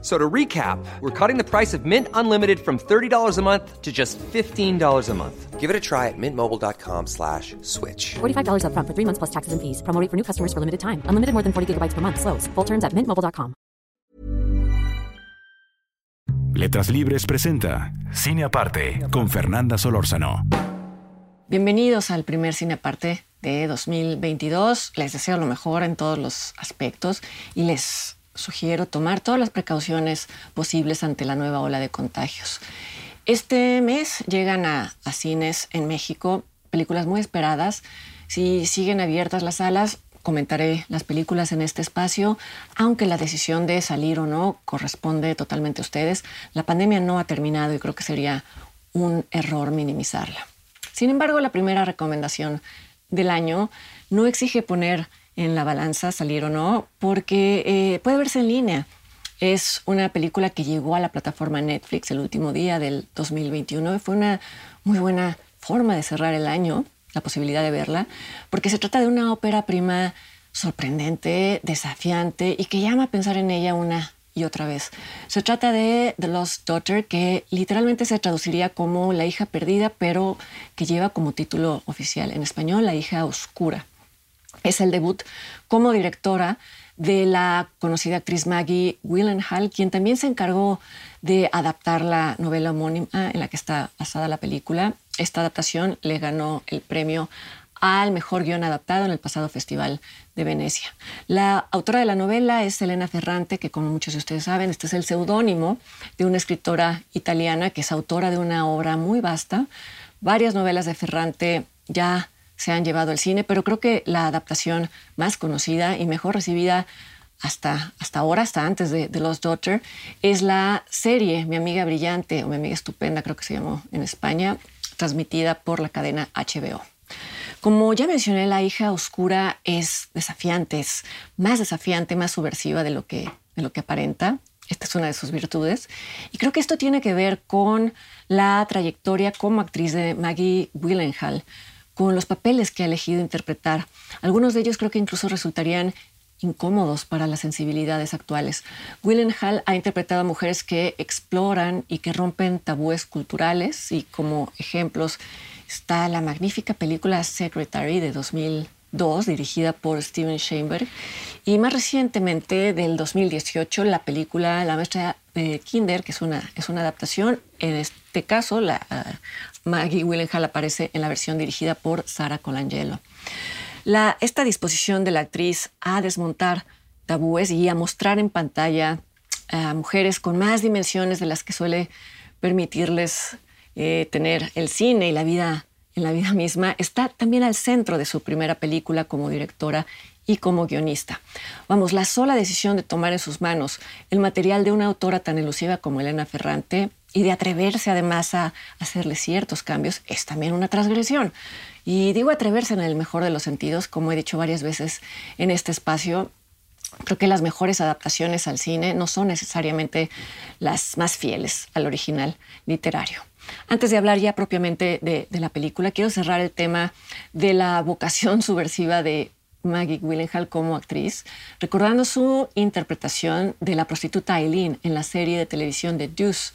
So to recap, we're cutting the price of Mint Unlimited from $30 a month to just $15 a month. Give it a try at mintmobile.com slash switch. $45 upfront for three months plus taxes and fees. Promo rate for new customers for limited time. Unlimited more than 40 gigabytes per month. Slows. Full terms at mintmobile.com. Letras Libres presenta Cine Aparte con Fernanda Solórzano. Bienvenidos al primer Cine Aparte de 2022. Les deseo lo mejor en todos los aspectos y les sugiero tomar todas las precauciones posibles ante la nueva ola de contagios. Este mes llegan a, a cines en México películas muy esperadas. Si siguen abiertas las salas, comentaré las películas en este espacio, aunque la decisión de salir o no corresponde totalmente a ustedes. La pandemia no ha terminado y creo que sería un error minimizarla. Sin embargo, la primera recomendación del año no exige poner en la balanza salir o no, porque eh, puede verse en línea. Es una película que llegó a la plataforma Netflix el último día del 2021 y fue una muy buena forma de cerrar el año, la posibilidad de verla, porque se trata de una ópera prima sorprendente, desafiante y que llama a pensar en ella una y otra vez. Se trata de The Lost Daughter, que literalmente se traduciría como La hija perdida, pero que lleva como título oficial en español La hija oscura es el debut como directora de la conocida actriz Maggie Willenhall, quien también se encargó de adaptar la novela homónima en la que está basada la película. Esta adaptación le ganó el premio al mejor guion adaptado en el pasado Festival de Venecia. La autora de la novela es Elena Ferrante, que como muchos de ustedes saben, este es el seudónimo de una escritora italiana que es autora de una obra muy vasta. Varias novelas de Ferrante ya se han llevado al cine, pero creo que la adaptación más conocida y mejor recibida hasta, hasta ahora, hasta antes de, Lost Daughter, es la serie Mi amiga brillante o Mi amiga estupenda, creo que se llamó en España, transmitida por la cadena HBO. Como ya mencioné, la hija oscura es desafiante, es más desafiante, más subversiva de lo que, de lo que aparenta. Esta es una de sus virtudes. Y creo que esto tiene que ver con la trayectoria como actriz de Maggie Willenhall con los papeles que ha elegido interpretar. Algunos de ellos creo que incluso resultarían incómodos para las sensibilidades actuales. Willenhall ha interpretado a mujeres que exploran y que rompen tabúes culturales y como ejemplos está la magnífica película Secretary de 2002 dirigida por Steven Sheinberg y más recientemente del 2018 la película La maestra de Kinder que es una, es una adaptación en este caso la Maggie Willenhall aparece en la versión dirigida por Sara Colangelo. La, esta disposición de la actriz a desmontar tabúes y a mostrar en pantalla a mujeres con más dimensiones de las que suele permitirles eh, tener el cine y la vida en la vida misma está también al centro de su primera película como directora y como guionista. Vamos, la sola decisión de tomar en sus manos el material de una autora tan elusiva como Elena Ferrante y de atreverse además a hacerle ciertos cambios es también una transgresión. Y digo atreverse en el mejor de los sentidos, como he dicho varias veces en este espacio, creo que las mejores adaptaciones al cine no son necesariamente las más fieles al original literario. Antes de hablar ya propiamente de, de, la película, quiero cerrar el tema de la vocación subversiva de Maggie Willenhall como actriz, recordando su interpretación de la prostituta Eileen en la serie de televisión de Deuce,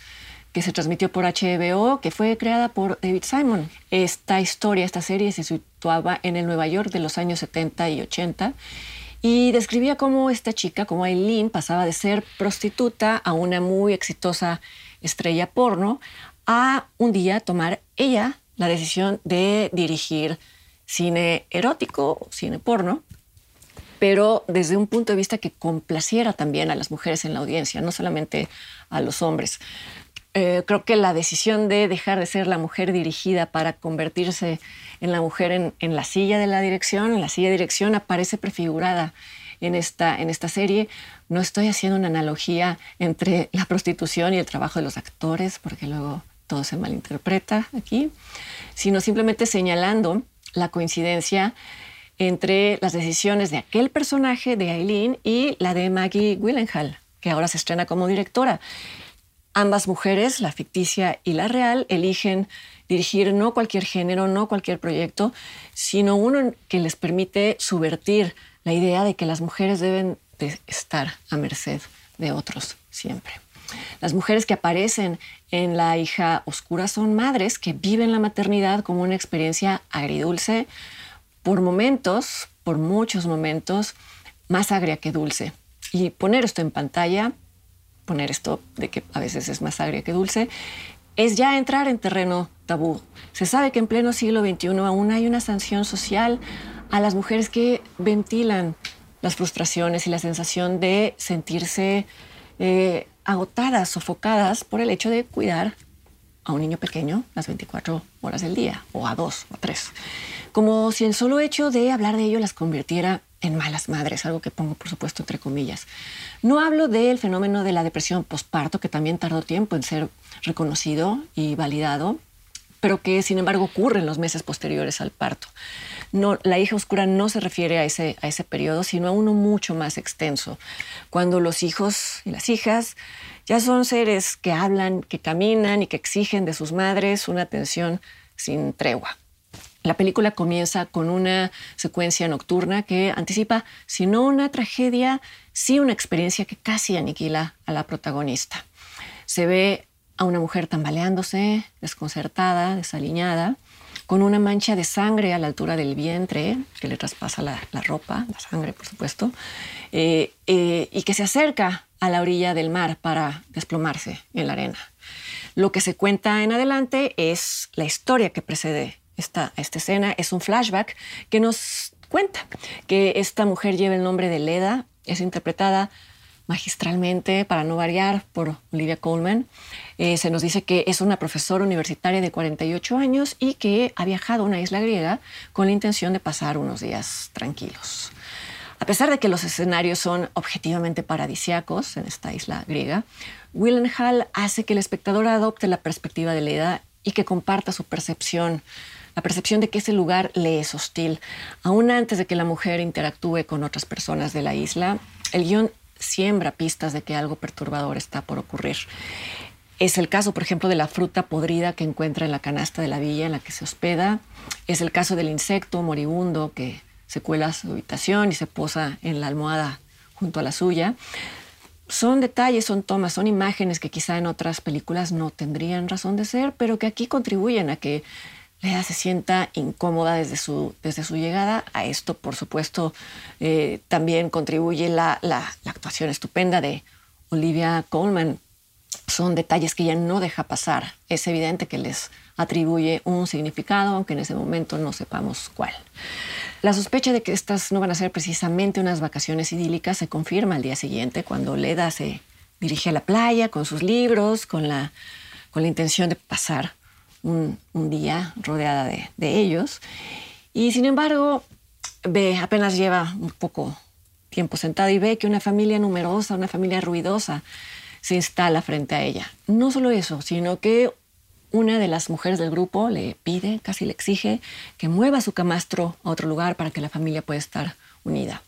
que se transmitió por HBO, que fue creada por David Simon. Esta historia, esta serie se situaba en el Nueva York de los años 70 y 80 y describía cómo esta chica, como Eileen, pasaba de ser prostituta a una muy exitosa estrella porno, a un día tomar ella la decisión de dirigir cine erótico, cine porno, pero desde un punto de vista que complaciera también a las mujeres en la audiencia, no solamente a los hombres. Eh, creo que la decisión de dejar de ser la mujer dirigida para convertirse en la mujer en, la silla de la dirección, en la silla de dirección aparece prefigurada en esta, en esta serie. No estoy haciendo una analogía entre la prostitución y el trabajo de los actores, porque luego todo se malinterpreta aquí, sino simplemente señalando la coincidencia entre las decisiones de aquel personaje de Eileen y la de Maggie Willenhall, que ahora se estrena como directora. Ambas mujeres, la ficticia y la real, eligen dirigir no cualquier género, no cualquier proyecto, sino uno que les permite subvertir la idea de que las mujeres deben de estar a merced de otros siempre. Las mujeres que aparecen en La hija oscura son madres que viven la maternidad como una experiencia agridulce, por momentos, por muchos momentos, más agria que dulce. Y poner esto en pantalla, poner esto de que a veces es más agria que dulce, es ya entrar en terreno tabú. Se sabe que en pleno siglo XXI aún hay una sanción social a las mujeres que ventilan las frustraciones y la sensación de sentirse eh, agotadas, sofocadas por el hecho de cuidar a un niño pequeño las 24 horas del día, o a dos o a tres. Como si el solo hecho de hablar de ello las convirtiera en malas madres, algo que pongo por supuesto entre comillas. No hablo del fenómeno de la depresión postparto, que también tardó tiempo en ser reconocido y validado, pero que sin embargo ocurre en los meses posteriores al parto. La hija oscura no se refiere a ese, a ese periodo, sino a uno mucho más extenso, cuando los hijos y las hijas ya son seres que hablan, que caminan y que exigen de sus madres una atención sin tregua. La película comienza con una secuencia nocturna que anticipa, si no una tragedia, sí una experiencia que casi aniquila a la protagonista. Se ve a una mujer tambaleándose, desconcertada, desaliñada, con una mancha de sangre a la altura del vientre, que le traspasa la, ropa, la sangre, por supuesto, eh, eh, y que se acerca a la orilla del mar para desplomarse en la arena. Lo que se cuenta en adelante es la historia que precede esta, esta escena, es un flashback que nos cuenta que esta mujer lleva el nombre de Leda, es interpretada magistralmente, para no variar, por Olivia Colman. Eh, se nos dice que es una profesora universitaria de 48 años y que ha viajado a una isla griega con la intención de pasar unos días tranquilos. A pesar de que los escenarios son objetivamente paradisiacos en esta isla griega, Willenhall hace que el espectador adopte la perspectiva de Leda y que comparta su percepción, la percepción de que ese lugar le es hostil. Aún antes de que la mujer interactúe con otras personas de la isla, el guion siembra pistas de que algo perturbador está por ocurrir. Es el caso, por ejemplo, de la fruta podrida que encuentra en la canasta de la villa en la que se hospeda. Es el caso del insecto moribundo que se cuela a su habitación y se posa en la almohada junto a la suya. Son detalles, son tomas, son imágenes que quizá en otras películas no tendrían razón de ser, pero que aquí contribuyen a que Lea se sienta incómoda desde su, desde su llegada. A esto, por supuesto, eh, también contribuye la, la, actuación estupenda de Olivia Colman. Son detalles que ella no deja pasar. Es evidente que les atribuye un significado, aunque en ese momento no sepamos cuál. La sospecha de que estas no van a ser precisamente unas vacaciones idílicas se confirma al día siguiente, cuando Leda se dirige a la playa con sus libros, con la, con la intención de pasar un, día rodeada de, ellos. Y sin embargo, ve, apenas lleva un poco tiempo sentada y ve que una familia numerosa, una familia ruidosa, se instala frente a ella. No solo eso, sino que una de las mujeres del grupo le pide, casi le exige, que mueva su camastro a otro lugar para que la familia pueda estar unida.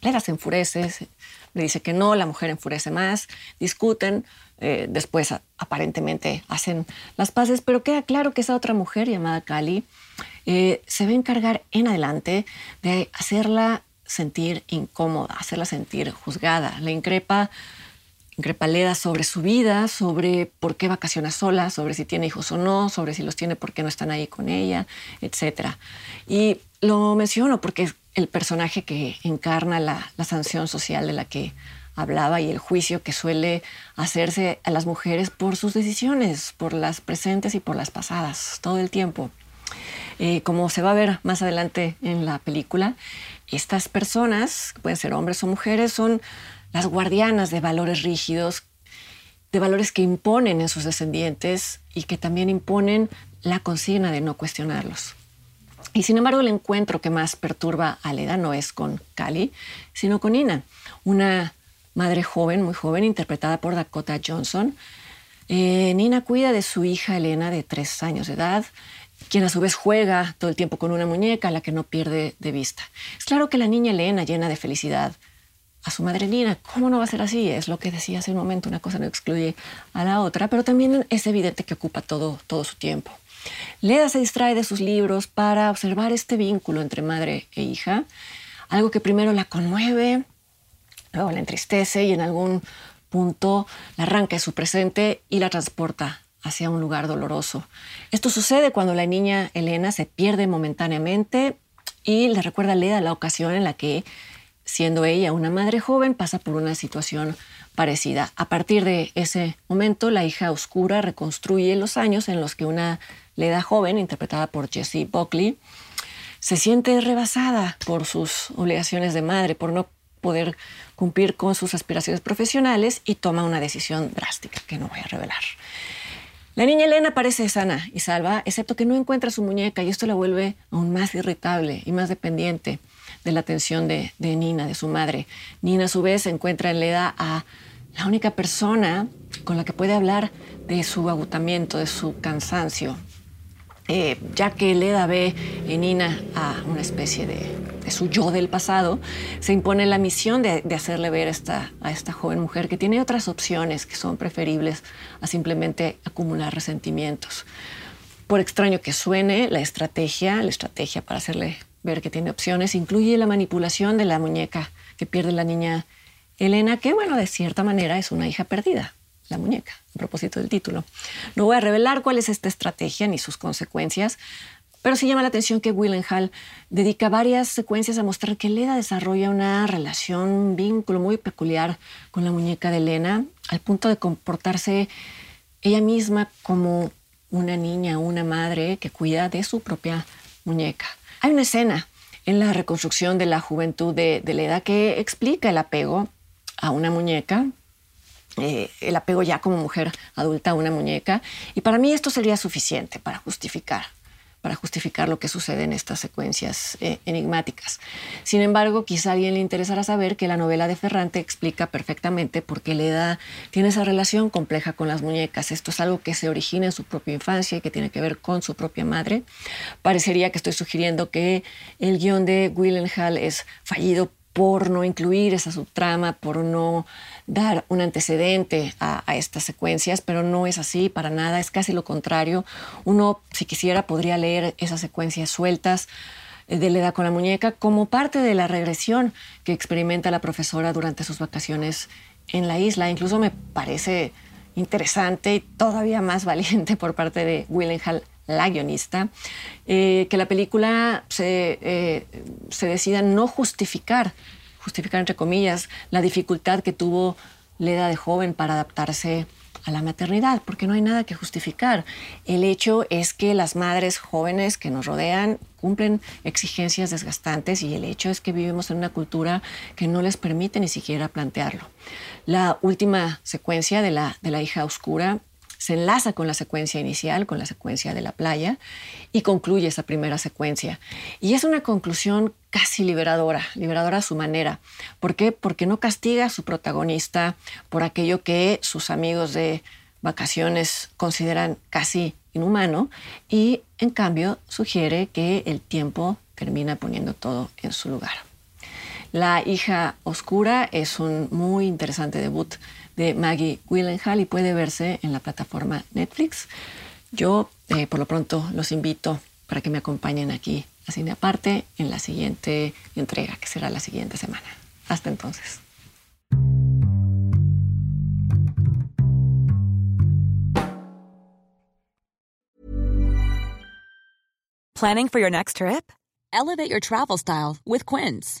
Leda se enfurece, le dice que no, la mujer enfurece más, discuten, eh, después aparentemente hacen las paces, pero queda claro que esa otra mujer llamada Cali eh, se va a encargar en adelante de hacerla sentir incómoda, hacerla sentir juzgada. Le increpa, increpa Leda sobre su vida, sobre por qué vacaciona sola, sobre si tiene hijos o no, sobre si los tiene, por qué no están ahí con ella, etc. Y lo menciono porque el personaje que encarna la, sanción social de la que hablaba y el juicio que suele hacerse a las mujeres por sus decisiones, por las presentes y por las pasadas, todo el tiempo. Eh, como se va a ver más adelante en la película, estas personas, pueden ser hombres o mujeres, son las guardianas de valores rígidos, de valores que imponen en sus descendientes y que también imponen la consigna de no cuestionarlos. Y sin embargo, el encuentro que más perturba a Leda no es con Cali, sino con Ina, una madre joven, muy joven, interpretada por Dakota Johnson. Eh, Nina cuida de su hija Elena de tres años de edad. quien a su vez juega todo el tiempo con una muñeca a la que no pierde de vista. Es claro que la niña Elena llena de felicidad a su madre Nina. ¿Cómo no va a ser así? Es lo que decía hace un momento, una cosa no excluye a la otra, pero también es evidente que ocupa todo, todo su tiempo. Leda se distrae de sus libros para observar este vínculo entre madre e hija, algo que primero la conmueve, luego la entristece y en algún punto la arranca de su presente y la transporta hacia un lugar doloroso. Esto sucede cuando la niña Elena se pierde momentáneamente y le recuerda a Leda la ocasión en la que, siendo ella una madre joven, pasa por una situación parecida. A partir de ese momento, la hija oscura reconstruye los años en los que una Leda joven, interpretada por Jessie Buckley, se siente rebasada por sus obligaciones de madre, por no poder cumplir con sus aspiraciones profesionales y toma una decisión drástica que no voy a revelar. La niña Elena parece sana y salva, excepto que no encuentra su muñeca y esto la vuelve aún más irritable y más dependiente de la atención de, Nina, de su madre. Nina a su vez encuentra en Leda a la única persona con la que puede hablar de su agotamiento, de su cansancio, eh, ya que Leda ve en Nina a una especie de, su yo del pasado, se impone la misión de, hacerle ver esta, a esta joven mujer que tiene otras opciones que son preferibles a simplemente acumular resentimientos. Por extraño que suene, la estrategia, la estrategia para hacerle ver que tiene opciones, incluye la manipulación de la muñeca que pierde la niña Elena, que bueno, de cierta manera es una hija perdida la muñeca, a propósito del título. No voy a revelar cuál es esta estrategia ni sus consecuencias, pero sí llama la atención que Willenhall dedica varias secuencias a mostrar que Leda desarrolla una relación, un vínculo muy peculiar con la muñeca de Elena, al punto de comportarse ella misma como una niña, una madre que cuida de su propia muñeca. Hay una escena en la reconstrucción de la juventud de, de Leda que explica el apego a una muñeca eh, el apego ya como mujer adulta a una muñeca. Y para mí esto sería suficiente para justificar para justificar lo que sucede en estas secuencias eh, enigmáticas. Sin embargo, quizá a alguien le interesara saber que la novela de Ferrante explica perfectamente por qué Leda tiene esa relación compleja con las muñecas. Esto es algo que se origina en su propia infancia y que tiene que ver con su propia madre. Parecería que estoy sugiriendo que el guion de Willenhall es fallido por no incluir esa subtrama, por no dar un antecedente a, estas secuencias, pero no es así para nada, es casi lo contrario. Uno, si quisiera, podría leer esas secuencias sueltas eh, de la edad con la muñeca como parte de la regresión que experimenta la profesora durante sus vacaciones en la isla. Incluso me parece interesante y todavía más valiente por parte de Willenhall la guionista, eh, que la película se, eh, se decida no justificar, justificar entre comillas, la dificultad que tuvo Leda de joven para adaptarse a la maternidad, porque no hay nada que justificar. El hecho es que las madres jóvenes que nos rodean cumplen exigencias desgastantes y el hecho es que vivimos en una cultura que no les permite ni siquiera plantearlo. La última secuencia de la, de la hija oscura se enlaza con la secuencia inicial, con la secuencia de la playa, y concluye esa primera secuencia. Y es una conclusión casi liberadora, liberadora a su manera. ¿Por qué? Porque no castiga a su protagonista por aquello que sus amigos de vacaciones consideran casi inhumano y en cambio sugiere que el tiempo termina poniendo todo en su lugar. La hija oscura es un muy interesante debut de Maggie Willenhall y puede verse en la plataforma Netflix. Yo, eh, por lo pronto, los invito para que me acompañen aquí a Cine Aparte en la siguiente entrega, que será la siguiente semana. Hasta entonces. Planning for your next trip? Elevate your travel style with Quince.